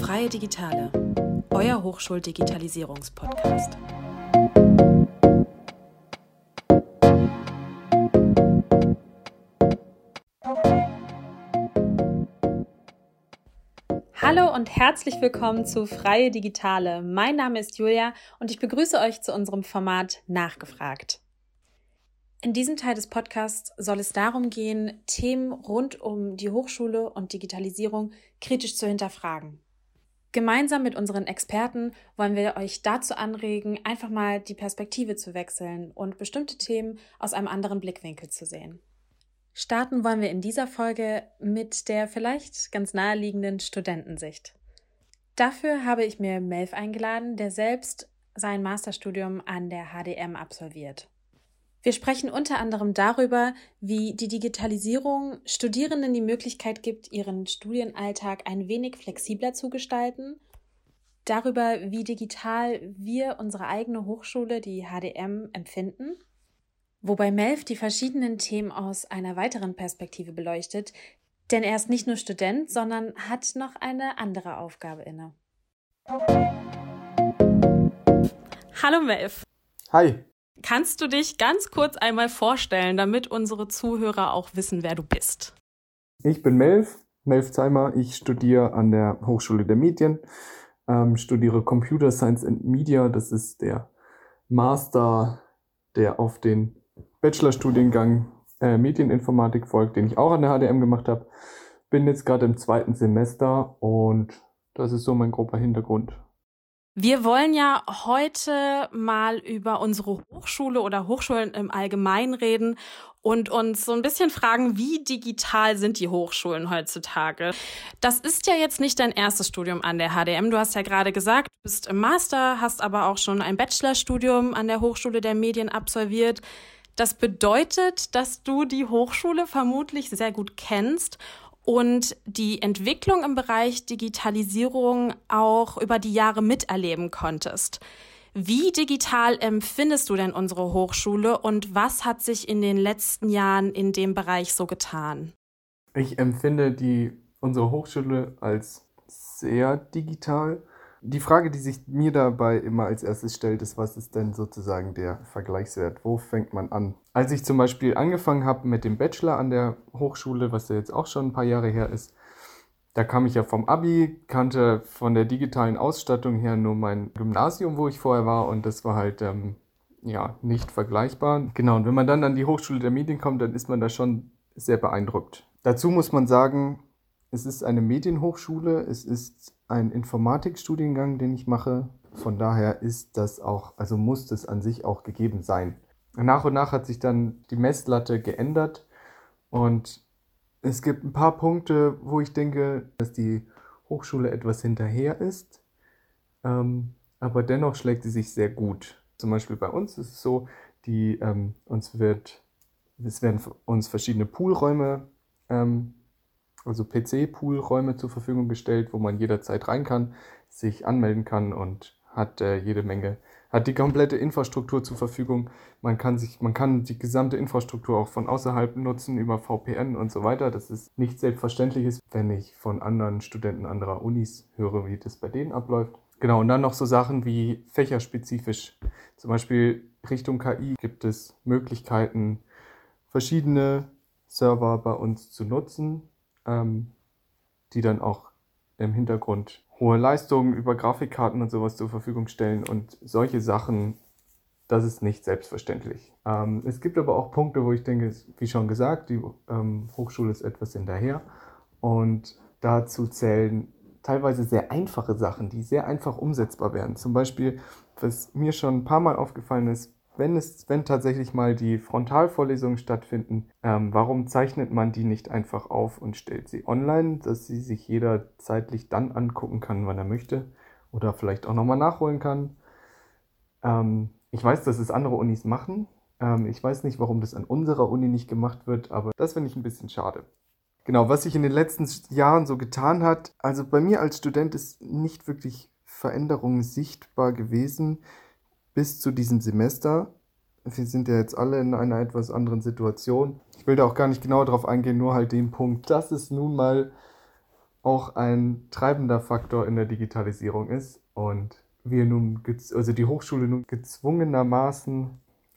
Freie Digitale, euer Hochschuldigitalisierungspodcast. Hallo und herzlich willkommen zu Freie Digitale. Mein Name ist Julia und ich begrüße euch zu unserem Format Nachgefragt. In diesem Teil des Podcasts soll es darum gehen, Themen rund um die Hochschule und Digitalisierung kritisch zu hinterfragen. Gemeinsam mit unseren Experten wollen wir euch dazu anregen, einfach mal die Perspektive zu wechseln und bestimmte Themen aus einem anderen Blickwinkel zu sehen. Starten wollen wir in dieser Folge mit der vielleicht ganz naheliegenden Studentensicht. Dafür habe ich mir Melf eingeladen, der selbst sein Masterstudium an der HDM absolviert. Wir sprechen unter anderem darüber, wie die Digitalisierung Studierenden die Möglichkeit gibt, ihren Studienalltag ein wenig flexibler zu gestalten, darüber, wie digital wir unsere eigene Hochschule, die HDM, empfinden, wobei Melf die verschiedenen Themen aus einer weiteren Perspektive beleuchtet, denn er ist nicht nur Student, sondern hat noch eine andere Aufgabe inne. Hallo Melf. Hi. Kannst du dich ganz kurz einmal vorstellen, damit unsere Zuhörer auch wissen, wer du bist? Ich bin Melf, Melf Zeimer. Ich studiere an der Hochschule der Medien, ähm, studiere Computer Science and Media. Das ist der Master, der auf den Bachelorstudiengang äh, Medieninformatik folgt, den ich auch an der HDM gemacht habe. Bin jetzt gerade im zweiten Semester und das ist so mein grober Hintergrund. Wir wollen ja heute mal über unsere Hochschule oder Hochschulen im Allgemeinen reden und uns so ein bisschen fragen, wie digital sind die Hochschulen heutzutage? Das ist ja jetzt nicht dein erstes Studium an der HDM. Du hast ja gerade gesagt, du bist im Master, hast aber auch schon ein Bachelorstudium an der Hochschule der Medien absolviert. Das bedeutet, dass du die Hochschule vermutlich sehr gut kennst und die Entwicklung im Bereich Digitalisierung auch über die Jahre miterleben konntest. Wie digital empfindest du denn unsere Hochschule und was hat sich in den letzten Jahren in dem Bereich so getan? Ich empfinde die, unsere Hochschule als sehr digital. Die Frage, die sich mir dabei immer als erstes stellt, ist, was ist denn sozusagen der Vergleichswert? Wo fängt man an? Als ich zum Beispiel angefangen habe mit dem Bachelor an der Hochschule, was ja jetzt auch schon ein paar Jahre her ist, da kam ich ja vom Abi, kannte von der digitalen Ausstattung her nur mein Gymnasium, wo ich vorher war, und das war halt ähm, ja nicht vergleichbar. Genau, und wenn man dann an die Hochschule der Medien kommt, dann ist man da schon sehr beeindruckt. Dazu muss man sagen, es ist eine Medienhochschule, es ist ein Informatikstudiengang, den ich mache. Von daher ist das auch, also muss das an sich auch gegeben sein. Nach und nach hat sich dann die Messlatte geändert und es gibt ein paar Punkte, wo ich denke, dass die Hochschule etwas hinterher ist, ähm, aber dennoch schlägt sie sich sehr gut. Zum Beispiel bei uns ist es so, die ähm, uns wird, es werden uns verschiedene Poolräume ähm, also PC-Pool-Räume zur Verfügung gestellt, wo man jederzeit rein kann, sich anmelden kann und hat äh, jede Menge, hat die komplette Infrastruktur zur Verfügung. Man kann sich, man kann die gesamte Infrastruktur auch von außerhalb nutzen über VPN und so weiter. Das ist nicht selbstverständlich ist, wenn ich von anderen Studenten anderer Unis höre, wie das bei denen abläuft. Genau, und dann noch so Sachen wie fächerspezifisch. Zum Beispiel Richtung KI gibt es Möglichkeiten, verschiedene Server bei uns zu nutzen, ähm, die dann auch im Hintergrund hohe Leistungen über Grafikkarten und sowas zur Verfügung stellen und solche Sachen, das ist nicht selbstverständlich. Ähm, es gibt aber auch Punkte, wo ich denke, wie schon gesagt, die ähm, Hochschule ist etwas hinterher und dazu zählen teilweise sehr einfache Sachen, die sehr einfach umsetzbar werden. Zum Beispiel, was mir schon ein paar Mal aufgefallen ist, wenn es, wenn tatsächlich mal die Frontalvorlesungen stattfinden, ähm, warum zeichnet man die nicht einfach auf und stellt sie online, dass sie sich jeder zeitlich dann angucken kann, wann er möchte oder vielleicht auch nochmal nachholen kann? Ähm, ich weiß, dass es andere Unis machen. Ähm, ich weiß nicht, warum das an unserer Uni nicht gemacht wird, aber das finde ich ein bisschen schade. Genau, was sich in den letzten Jahren so getan hat, also bei mir als Student ist nicht wirklich Veränderung sichtbar gewesen bis zu diesem Semester. wir sind ja jetzt alle in einer etwas anderen Situation. Ich will da auch gar nicht genau drauf eingehen, nur halt den Punkt, dass es nun mal auch ein treibender Faktor in der Digitalisierung ist und wir nun, also die Hochschule nun gezwungenermaßen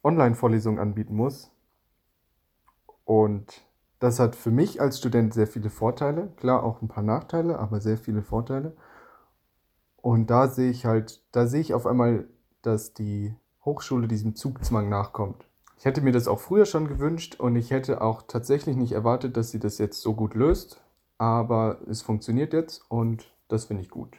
Online-Vorlesungen anbieten muss. Und das hat für mich als Student sehr viele Vorteile, klar auch ein paar Nachteile, aber sehr viele Vorteile. Und da sehe ich halt, da sehe ich auf einmal, dass die Hochschule diesem Zugzwang nachkommt. Ich hätte mir das auch früher schon gewünscht und ich hätte auch tatsächlich nicht erwartet, dass sie das jetzt so gut löst. Aber es funktioniert jetzt und das finde ich gut.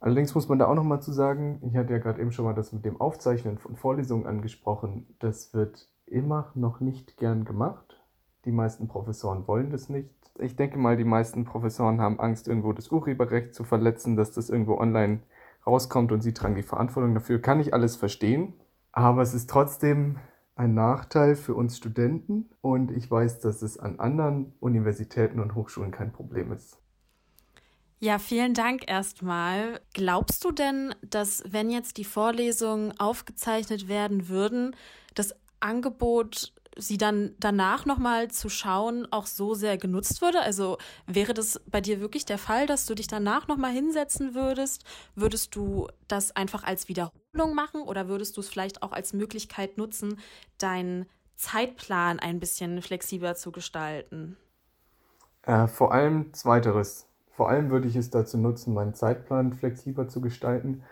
Allerdings muss man da auch noch mal zu sagen, ich hatte ja gerade eben schon mal das mit dem Aufzeichnen von Vorlesungen angesprochen, das wird immer noch nicht gern gemacht. Die meisten Professoren wollen das nicht. Ich denke mal, die meisten Professoren haben Angst, irgendwo das Urheberrecht zu verletzen, dass das irgendwo online rauskommt und sie tragen die Verantwortung dafür. Kann ich alles verstehen. Aber es ist trotzdem ein Nachteil für uns Studenten und ich weiß, dass es an anderen Universitäten und Hochschulen kein Problem ist. Ja, vielen Dank erstmal. Glaubst du denn, dass wenn jetzt die Vorlesungen aufgezeichnet werden würden, das Angebot sie dann danach nochmal zu schauen auch so sehr genutzt würde? Also wäre das bei dir wirklich der Fall, dass du dich danach nochmal hinsetzen würdest? Würdest du das einfach als Wiederholung machen oder würdest du es vielleicht auch als Möglichkeit nutzen, deinen Zeitplan ein bisschen flexibler zu gestalten? Äh, vor allem zweiteres. Vor allem würde ich es dazu nutzen, meinen Zeitplan flexibler zu gestalten.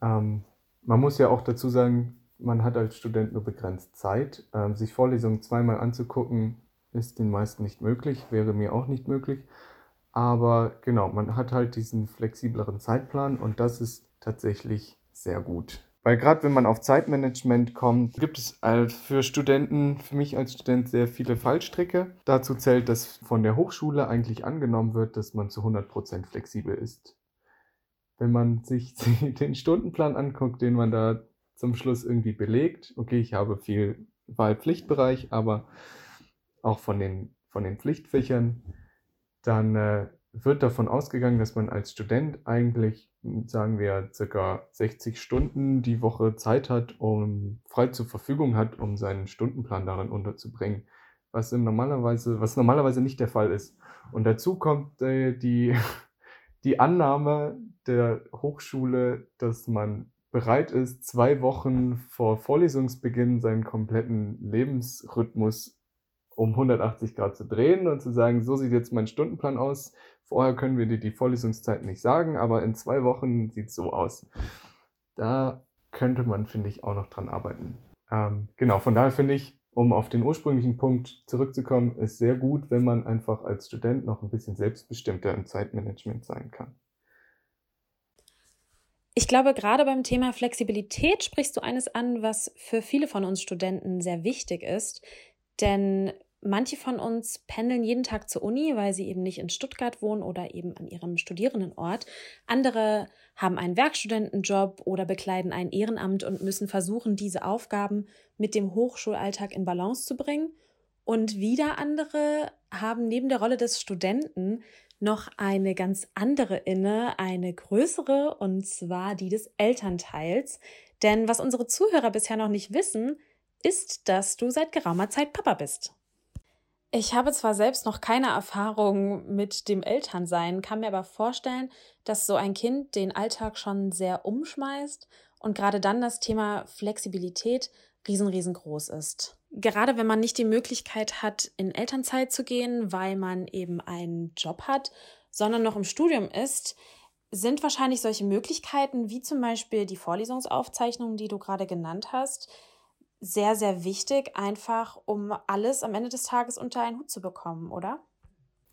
Ähm, man muss ja auch dazu sagen, man hat als Student nur begrenzt Zeit. Ähm, sich Vorlesungen zweimal anzugucken, ist den meisten nicht möglich, wäre mir auch nicht möglich. Aber genau, man hat halt diesen flexibleren Zeitplan und das ist tatsächlich sehr gut. Weil gerade wenn man auf Zeitmanagement kommt, gibt es für Studenten, für mich als Student sehr viele Fallstricke. Dazu zählt, dass von der Hochschule eigentlich angenommen wird, dass man zu 100% flexibel ist. Wenn man sich den Stundenplan anguckt, den man da zum Schluss irgendwie belegt. Okay, ich habe viel Wahlpflichtbereich, aber auch von den, von den Pflichtfächern, dann äh, wird davon ausgegangen, dass man als Student eigentlich, sagen wir, circa 60 Stunden die Woche Zeit hat, um frei zur Verfügung hat, um seinen Stundenplan darin unterzubringen, was normalerweise, was normalerweise nicht der Fall ist. Und dazu kommt äh, die, die Annahme der Hochschule, dass man bereit ist, zwei Wochen vor Vorlesungsbeginn seinen kompletten Lebensrhythmus um 180 Grad zu drehen und zu sagen, so sieht jetzt mein Stundenplan aus. Vorher können wir dir die Vorlesungszeit nicht sagen, aber in zwei Wochen sieht es so aus. Da könnte man, finde ich, auch noch dran arbeiten. Ähm, genau, von daher finde ich, um auf den ursprünglichen Punkt zurückzukommen, ist sehr gut, wenn man einfach als Student noch ein bisschen selbstbestimmter im Zeitmanagement sein kann. Ich glaube, gerade beim Thema Flexibilität sprichst du eines an, was für viele von uns Studenten sehr wichtig ist. Denn manche von uns pendeln jeden Tag zur Uni, weil sie eben nicht in Stuttgart wohnen oder eben an ihrem Studierendenort. Andere haben einen Werkstudentenjob oder bekleiden ein Ehrenamt und müssen versuchen, diese Aufgaben mit dem Hochschulalltag in Balance zu bringen. Und wieder andere haben neben der Rolle des Studenten noch eine ganz andere inne, eine größere, und zwar die des Elternteils. Denn was unsere Zuhörer bisher noch nicht wissen, ist, dass du seit geraumer Zeit Papa bist. Ich habe zwar selbst noch keine Erfahrung mit dem Elternsein, kann mir aber vorstellen, dass so ein Kind den Alltag schon sehr umschmeißt und gerade dann das Thema Flexibilität riesen, riesengroß ist gerade wenn man nicht die Möglichkeit hat, in Elternzeit zu gehen, weil man eben einen Job hat, sondern noch im Studium ist, sind wahrscheinlich solche Möglichkeiten wie zum Beispiel die Vorlesungsaufzeichnungen, die du gerade genannt hast, sehr, sehr wichtig, einfach um alles am Ende des Tages unter einen Hut zu bekommen, oder?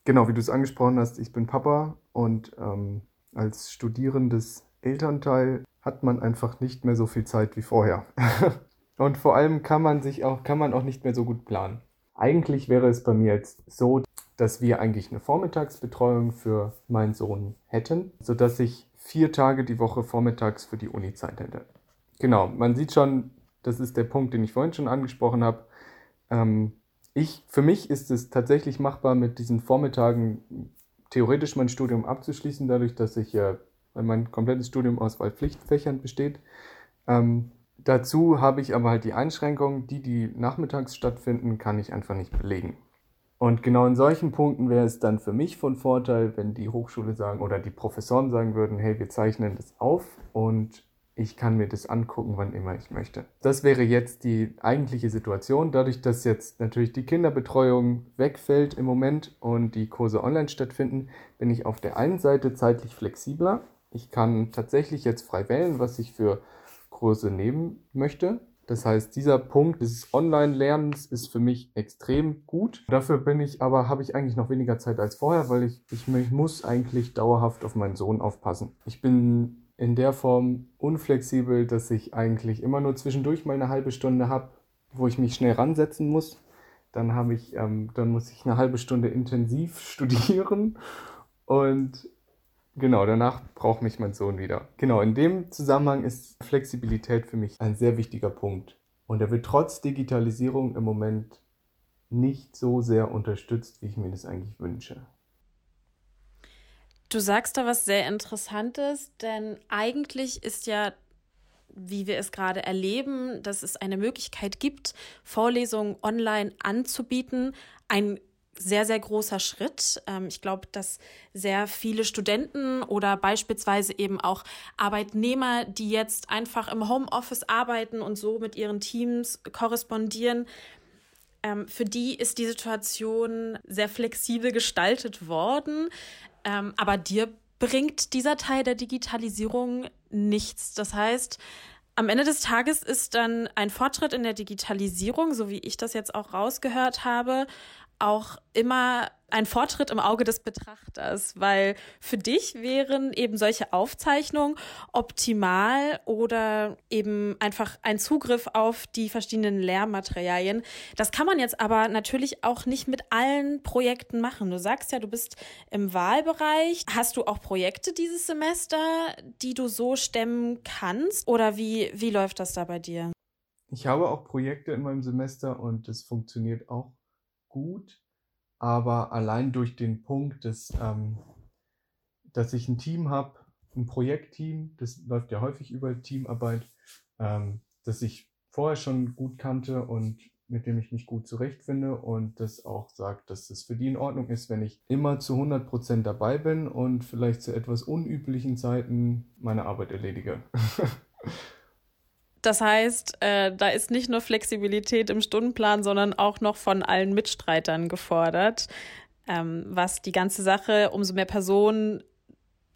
Genau, wie du es angesprochen hast, ich bin Papa und ähm, als studierendes Elternteil hat man einfach nicht mehr so viel Zeit wie vorher. Und vor allem kann man sich auch, kann man auch nicht mehr so gut planen. Eigentlich wäre es bei mir jetzt so, dass wir eigentlich eine Vormittagsbetreuung für meinen Sohn hätten, sodass ich vier Tage die Woche vormittags für die Uni Zeit hätte. Genau, man sieht schon, das ist der Punkt, den ich vorhin schon angesprochen habe. Ähm, ich, für mich ist es tatsächlich machbar, mit diesen Vormittagen theoretisch mein Studium abzuschließen, dadurch, dass ich ja mein komplettes Studium aus Wahlpflichtfächern besteht. Ähm, Dazu habe ich aber halt die Einschränkung, die, die nachmittags stattfinden, kann ich einfach nicht belegen. Und genau in solchen Punkten wäre es dann für mich von Vorteil, wenn die Hochschule sagen oder die Professoren sagen würden, hey, wir zeichnen das auf und ich kann mir das angucken, wann immer ich möchte. Das wäre jetzt die eigentliche Situation. Dadurch, dass jetzt natürlich die Kinderbetreuung wegfällt im Moment und die Kurse online stattfinden, bin ich auf der einen Seite zeitlich flexibler. Ich kann tatsächlich jetzt frei wählen, was ich für Kurse nehmen möchte. Das heißt, dieser Punkt des Online-Lernens ist für mich extrem gut. Dafür bin ich aber, habe ich eigentlich noch weniger Zeit als vorher, weil ich, ich, muss eigentlich dauerhaft auf meinen Sohn aufpassen. Ich bin in der Form unflexibel, dass ich eigentlich immer nur zwischendurch mal eine halbe Stunde habe, wo ich mich schnell ransetzen muss. Dann habe ich, ähm, dann muss ich eine halbe Stunde intensiv studieren und genau, danach braucht mich mein Sohn wieder. Genau, in dem Zusammenhang ist Flexibilität für mich ein sehr wichtiger Punkt. Und er wird trotz Digitalisierung im Moment nicht so sehr unterstützt, wie ich mir das eigentlich wünsche. Du sagst da was sehr Interessantes, denn eigentlich ist ja, wie wir es gerade erleben, dass es eine Möglichkeit gibt, Vorlesungen online anzubieten, ein sehr, sehr großer Schritt. Ähm, ich glaube, dass sehr viele Studenten oder beispielsweise eben auch Arbeitnehmer, die jetzt einfach im Homeoffice arbeiten und so mit ihren Teams korrespondieren, ähm, für die ist die Situation sehr flexibel gestaltet worden. Ähm, aber dir bringt dieser Teil der Digitalisierung nichts. Das heißt, am Ende des Tages ist dann ein Fortschritt in der Digitalisierung, so wie ich das jetzt auch rausgehört habe, auch immer ein Fortschritt im Auge des Betrachters, weil für dich wären eben solche Aufzeichnungen optimal oder eben einfach ein Zugriff auf die verschiedenen Lehrmaterialien. Das kann man jetzt aber natürlich auch nicht mit allen Projekten machen. Du sagst ja, du bist im Wahlbereich. Hast du auch Projekte dieses Semester, die du so stemmen kannst? Oder wie, wie läuft das da bei dir? Ich habe auch Projekte in meinem Semester und es funktioniert auch gut, aber allein durch den Punkt, dass, ähm, dass ich ein Team habe, ein Projektteam, das läuft ja häufig über Teamarbeit, ähm, das ich vorher schon gut kannte und mit dem ich mich gut zurechtfinde und das auch sagt, dass es für die in Ordnung ist, wenn ich immer zu 100% dabei bin und vielleicht zu etwas unüblichen Zeiten meine Arbeit erledige. Das heißt, äh, da ist nicht nur Flexibilität im Stundenplan, sondern auch noch von allen Mitstreitern gefordert, ähm, was die ganze Sache, umso mehr Personen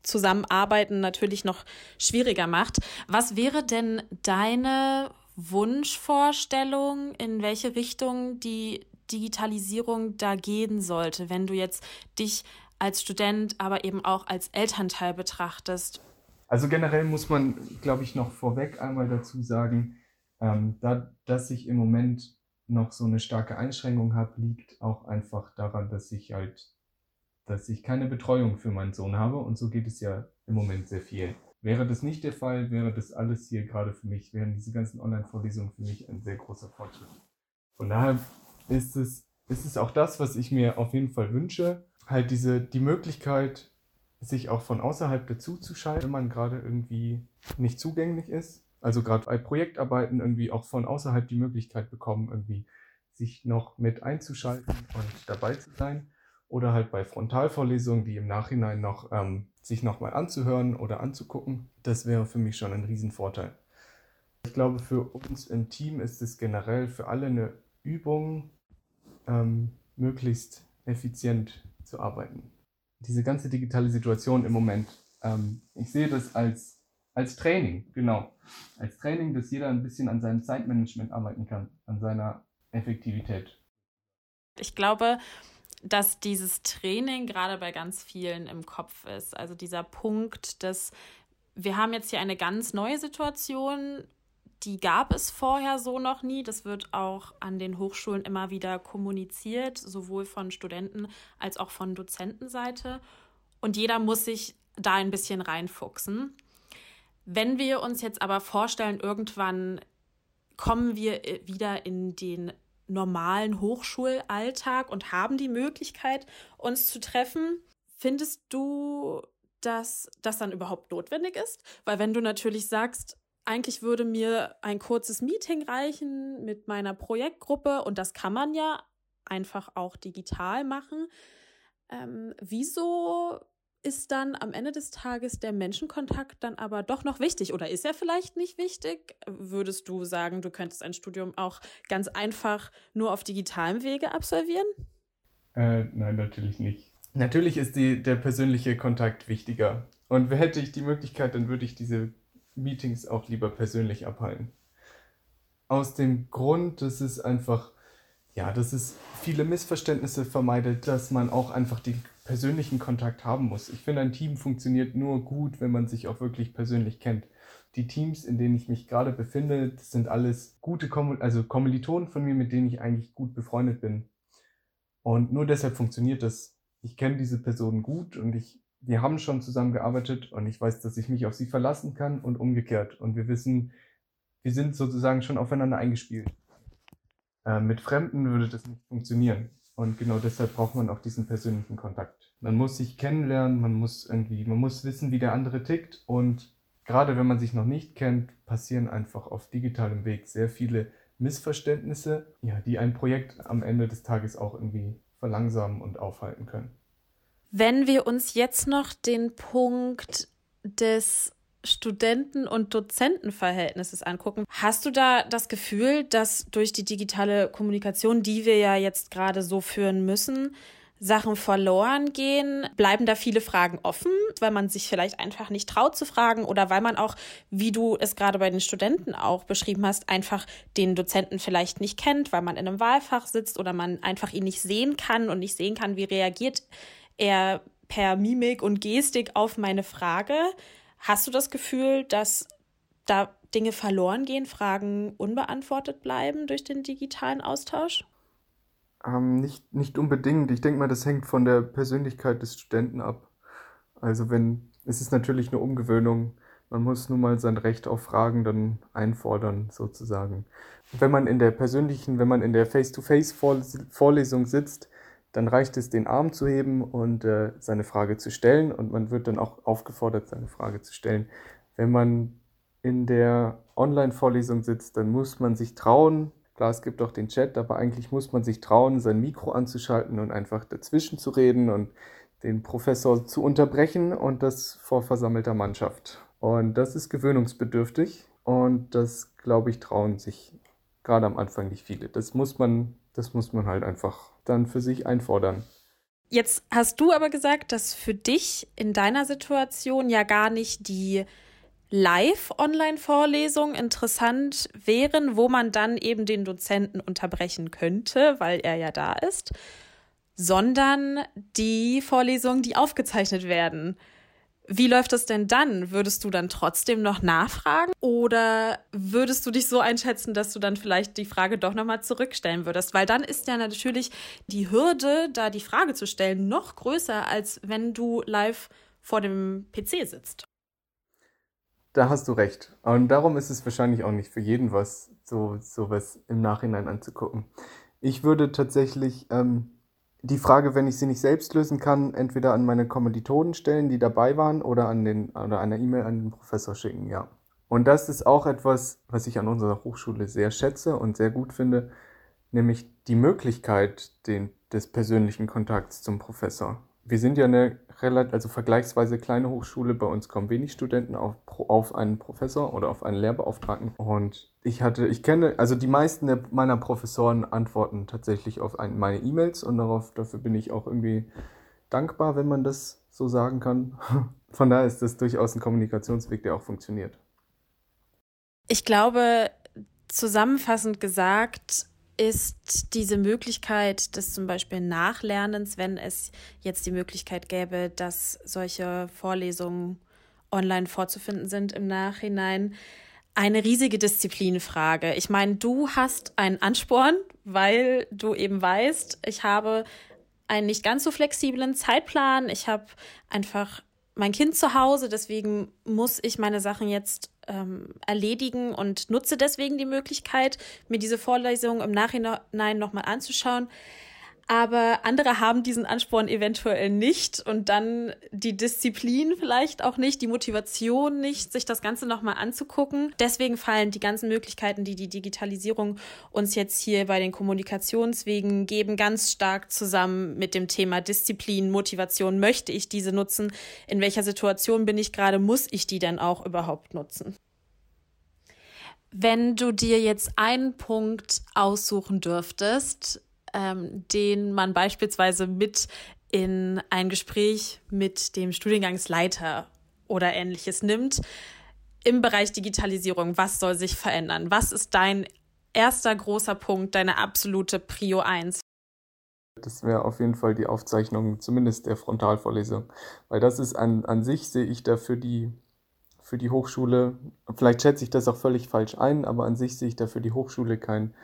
zusammenarbeiten, natürlich noch schwieriger macht. Was wäre denn deine Wunschvorstellung, in welche Richtung die Digitalisierung da gehen sollte, wenn du jetzt dich als Student, aber eben auch als Elternteil betrachtest? Also generell muss man, glaube ich, noch vorweg einmal dazu sagen, ähm, da, dass ich im Moment noch so eine starke Einschränkung habe, liegt auch einfach daran, dass ich halt, dass ich keine Betreuung für meinen Sohn habe und so geht es ja im Moment sehr viel. Wäre das nicht der Fall, wäre das alles hier gerade für mich, wären diese ganzen Online-Vorlesungen für mich ein sehr großer Fortschritt. Von daher ist es, ist es auch das, was ich mir auf jeden Fall wünsche, halt diese, die Möglichkeit, sich auch von außerhalb dazu zu schalten, wenn man gerade irgendwie nicht zugänglich ist. Also gerade bei Projektarbeiten irgendwie auch von außerhalb die Möglichkeit bekommen, irgendwie sich noch mit einzuschalten und dabei zu sein. Oder halt bei Frontalvorlesungen, die im Nachhinein noch ähm, sich nochmal anzuhören oder anzugucken. Das wäre für mich schon ein Riesenvorteil. Ich glaube, für uns im Team ist es generell für alle eine Übung, ähm, möglichst effizient zu arbeiten diese ganze digitale Situation im Moment, ähm, ich sehe das als, als Training, genau. Als Training, dass jeder ein bisschen an seinem Zeitmanagement arbeiten kann, an seiner Effektivität. Ich glaube, dass dieses Training gerade bei ganz vielen im Kopf ist. Also dieser Punkt, dass wir haben jetzt hier eine ganz neue Situation die gab es vorher so noch nie. Das wird auch an den Hochschulen immer wieder kommuniziert, sowohl von Studenten als auch von Dozentenseite. Und jeder muss sich da ein bisschen reinfuchsen. Wenn wir uns jetzt aber vorstellen, irgendwann kommen wir äh, wieder in den normalen Hochschulalltag und haben die Möglichkeit, uns zu treffen, findest du, dass das dann überhaupt notwendig ist? Weil wenn du natürlich sagst, eigentlich würde mir ein kurzes Meeting reichen mit meiner Projektgruppe und das kann man ja einfach auch digital machen. Ähm, wieso ist dann am Ende des Tages der Menschenkontakt dann aber doch noch wichtig oder ist er vielleicht nicht wichtig? Würdest du sagen, du könntest ein Studium auch ganz einfach nur auf digitalem Wege absolvieren? Äh, nein, natürlich nicht. Natürlich ist die, der persönliche Kontakt wichtiger. Und hätte ich die Möglichkeit, dann würde ich diese Meetings auch lieber persönlich abhalten. Aus dem Grund, dass es einfach, ja, dass es viele Missverständnisse vermeidet, dass man auch einfach den persönlichen Kontakt haben muss. Ich finde, ein Team funktioniert nur gut, wenn man sich auch wirklich persönlich kennt. Die Teams, in denen ich mich gerade befinde, sind alles gute Kommil also Kommilitonen von mir, mit denen ich eigentlich gut befreundet bin. Und nur deshalb funktioniert das. Ich kenne diese Personen gut und ich wir haben schon zusammengearbeitet und ich weiß, dass ich mich auf sie verlassen kann und umgekehrt. Und wir wissen, wir sind sozusagen schon aufeinander eingespielt. Äh, mit Fremden würde das nicht funktionieren. Und genau deshalb braucht man auch diesen persönlichen Kontakt. Man muss sich kennenlernen, man muss irgendwie, man muss wissen, wie der andere tickt. Und gerade wenn man sich noch nicht kennt, passieren einfach auf digitalem Weg sehr viele Missverständnisse, ja, die ein Projekt am Ende des Tages auch irgendwie verlangsamen und aufhalten können. Wenn wir uns jetzt noch den Punkt des Studenten- und Dozentenverhältnisses angucken, hast du da das Gefühl, dass durch die digitale Kommunikation, die wir ja jetzt gerade so führen müssen, Sachen verloren gehen? Bleiben da viele Fragen offen, weil man sich vielleicht einfach nicht traut zu fragen oder weil man auch, wie du es gerade bei den Studenten auch beschrieben hast, einfach den Dozenten vielleicht nicht kennt, weil man in einem Wahlfach sitzt oder man einfach ihn nicht sehen kann und nicht sehen kann, wie reagiert eher per Mimik und Gestik auf meine Frage. Hast du das Gefühl, dass da Dinge verloren gehen, Fragen unbeantwortet bleiben durch den digitalen Austausch? Ähm, nicht, nicht unbedingt. Ich denke mal, das hängt von der Persönlichkeit des Studenten ab. Also wenn, es ist natürlich eine Umgewöhnung. Man muss nun mal sein Recht auf Fragen dann einfordern, sozusagen. Wenn man in der persönlichen, wenn man in der Face-to-Face-Vorlesung sitzt, dann reicht es, den Arm zu heben und äh, seine Frage zu stellen und man wird dann auch aufgefordert, seine Frage zu stellen. Wenn man in der Online-Vorlesung sitzt, dann muss man sich trauen, klar, es gibt auch den Chat, aber eigentlich muss man sich trauen, sein Mikro anzuschalten und einfach dazwischen zu reden und den Professor zu unterbrechen und das vor versammelter Mannschaft. Und das ist gewöhnungsbedürftig und das, glaube ich, trauen sich gerade am Anfang nicht viele. Das muss man, das muss man halt einfach dann für sich einfordern. Jetzt hast du aber gesagt, dass für dich in deiner Situation ja gar nicht die Live-Online-Vorlesungen interessant wären, wo man dann eben den Dozenten unterbrechen könnte, weil er ja da ist, sondern die Vorlesungen, die aufgezeichnet werden. Wie läuft das denn dann? Würdest du dann trotzdem noch nachfragen oder würdest du dich so einschätzen, dass du dann vielleicht die Frage doch nochmal zurückstellen würdest? Weil dann ist ja natürlich die Hürde, da die Frage zu stellen, noch größer, als wenn du live vor dem PC sitzt. Da hast du recht. Und darum ist es wahrscheinlich auch nicht für jeden was, so sowas im Nachhinein anzugucken. Ich würde tatsächlich ähm, die Frage, wenn ich sie nicht selbst lösen kann, entweder an meine Kommilitonen stellen, die dabei waren, oder an den oder eine E-Mail an den Professor schicken, ja. Und das ist auch etwas, was ich an unserer Hochschule sehr schätze und sehr gut finde, nämlich die Möglichkeit den, des persönlichen Kontakts zum Professor. Wir sind ja eine relativ, also vergleichsweise kleine Hochschule. Bei uns kommen wenig Studenten auf, auf einen Professor oder auf einen Lehrbeauftragten. Und ich hatte, ich kenne, also die meisten meiner Professoren antworten tatsächlich auf ein, meine E-Mails und darauf, dafür bin ich auch irgendwie dankbar, wenn man das so sagen kann. Von daher ist das durchaus ein Kommunikationsweg, der auch funktioniert. Ich glaube, zusammenfassend gesagt, ist diese Möglichkeit des zum Beispiel Nachlernens, wenn es jetzt die Möglichkeit gäbe, dass solche Vorlesungen online vorzufinden sind im Nachhinein, eine riesige Disziplinfrage. Ich meine, du hast einen Ansporn, weil du eben weißt, ich habe einen nicht ganz so flexiblen Zeitplan. Ich habe einfach mein Kind zu Hause, deswegen muss ich meine Sachen jetzt ähm, erledigen und nutze deswegen die Möglichkeit, mir diese Vorlesung im Nachhinein nochmal anzuschauen. Aber andere haben diesen Ansporn eventuell nicht und dann die Disziplin vielleicht auch nicht, die Motivation nicht, sich das Ganze nochmal anzugucken. Deswegen fallen die ganzen Möglichkeiten, die die Digitalisierung uns jetzt hier bei den Kommunikationswegen geben, ganz stark zusammen mit dem Thema Disziplin, Motivation. Möchte ich diese nutzen? In welcher Situation bin ich gerade? Muss ich die denn auch überhaupt nutzen? Wenn du dir jetzt einen Punkt aussuchen dürftest, ähm, den man beispielsweise mit in ein Gespräch mit dem Studiengangsleiter oder ähnliches nimmt, im Bereich Digitalisierung, was soll sich verändern? Was ist dein erster großer Punkt, deine absolute Prio 1? Das wäre auf jeden Fall die Aufzeichnung, zumindest der Frontalvorlesung. Weil das ist an, an sich, sehe ich da für die für die Hochschule, vielleicht schätze ich das auch völlig falsch ein, aber an sich sehe ich da für die Hochschule keinen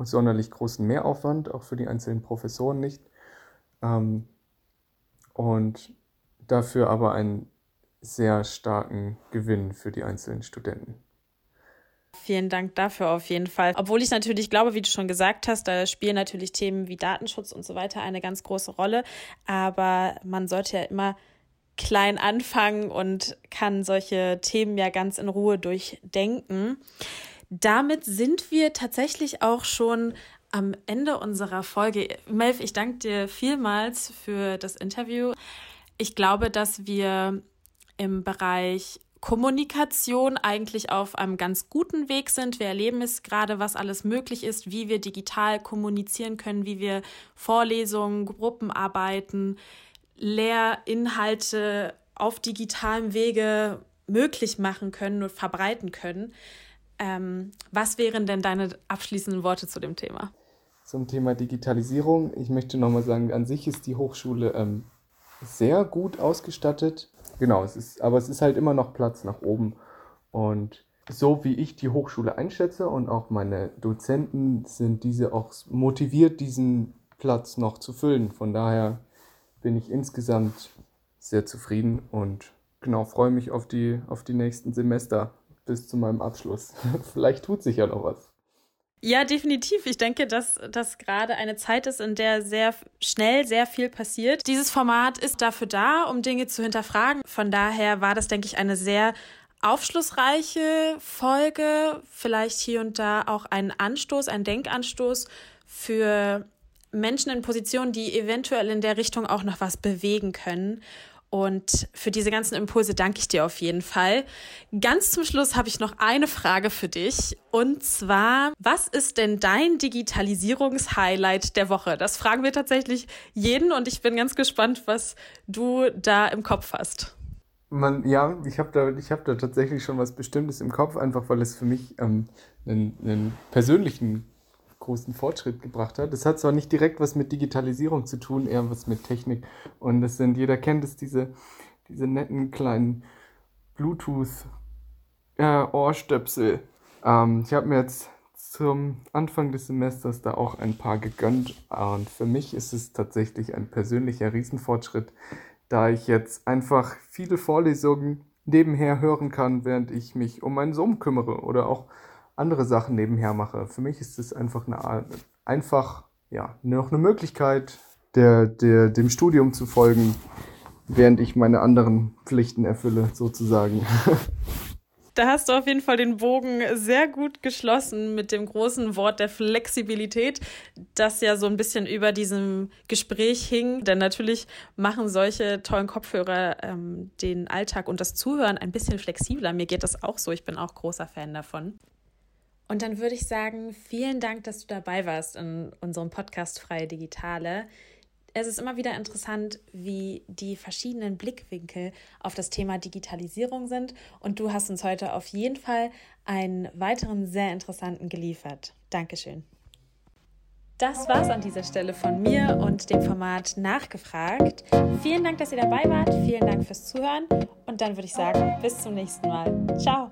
sonderlich großen Mehraufwand, auch für die einzelnen Professoren nicht. Ähm, und dafür aber einen sehr starken Gewinn für die einzelnen Studenten. Vielen Dank dafür auf jeden Fall. Obwohl ich natürlich glaube, wie du schon gesagt hast, da spielen natürlich Themen wie Datenschutz und so weiter eine ganz große Rolle. Aber man sollte ja immer klein anfangen und kann solche Themen ja ganz in Ruhe durchdenken. Damit sind wir tatsächlich auch schon am Ende unserer Folge. Melf, ich danke dir vielmals für das Interview. Ich glaube, dass wir im Bereich Kommunikation eigentlich auf einem ganz guten Weg sind. Wir erleben es gerade, was alles möglich ist, wie wir digital kommunizieren können, wie wir Vorlesungen, Gruppenarbeiten, Lehrinhalte auf digitalem Wege möglich machen können und verbreiten können. Ähm, was wären denn deine abschließenden Worte zu dem Thema? Zum Thema Digitalisierung. Ich möchte nochmal sagen, an sich ist die Hochschule ähm, sehr gut ausgestattet. Genau, es ist, aber es ist halt immer noch Platz nach oben. Und so wie ich die Hochschule einschätze und auch meine Dozenten, sind diese auch motiviert, diesen Platz noch zu füllen. Von daher bin ich insgesamt sehr zufrieden und genau freue mich auf die, auf die nächsten Semester bis zu meinem Abschluss. Vielleicht tut sich ja noch was. Ja, definitiv. Ich denke, dass das gerade eine Zeit ist, in der sehr schnell sehr viel passiert. Dieses Format ist dafür da, um Dinge zu hinterfragen. Von daher war das, denke ich, eine sehr aufschlussreiche Folge. Vielleicht hier und da auch ein Anstoß, ein Denkanstoß für Menschen in Positionen, die eventuell in der Richtung auch noch was bewegen können. Und für diese ganzen Impulse danke ich dir auf jeden Fall. Ganz zum Schluss habe ich noch eine Frage für dich. Und zwar, was ist denn dein Digitalisierungshighlight der Woche? Das fragen wir tatsächlich jeden und ich bin ganz gespannt, was du da im Kopf hast. Man, ja, ich habe da, hab da tatsächlich schon was Bestimmtes im Kopf, einfach weil es für mich ähm, einen, einen persönlichen großen Fortschritt gebracht hat. Das hat zwar nicht direkt was mit Digitalisierung zu tun, eher was mit Technik. Und das sind, jeder kennt es, diese, diese netten kleinen Bluetooth-Ohrstöpsel. ähm, ich habe mir jetzt zum Anfang des Semesters da auch ein paar gegönnt. Und für mich ist es tatsächlich ein persönlicher Riesenfortschritt, da ich jetzt einfach viele Vorlesungen nebenher hören kann, während ich mich um meinen Sohn kümmere oder auch andere Sachen nebenher mache. Für mich ist es einfach eine einfach ja, noch eine Möglichkeit, der, der, dem Studium zu folgen, während ich meine anderen Pflichten erfülle, sozusagen. Da hast du auf jeden Fall den Bogen sehr gut geschlossen mit dem großen Wort der Flexibilität, das ja so ein bisschen über diesem Gespräch hing. Denn natürlich machen solche tollen Kopfhörer ähm, den Alltag und das Zuhören ein bisschen flexibler. Mir geht das auch so. Ich bin auch großer Fan davon. Und dann würde ich sagen, vielen Dank, dass du dabei warst in unserem Podcast Freie Digitale. Es ist immer wieder interessant, wie die verschiedenen Blickwinkel auf das Thema Digitalisierung sind. Und du hast uns heute auf jeden Fall einen weiteren sehr interessanten geliefert. Dankeschön. Das war's an dieser Stelle von mir und dem Format Nachgefragt. Vielen Dank, dass ihr dabei wart. Vielen Dank fürs Zuhören. Und dann würde ich sagen, bis zum nächsten Mal. Ciao.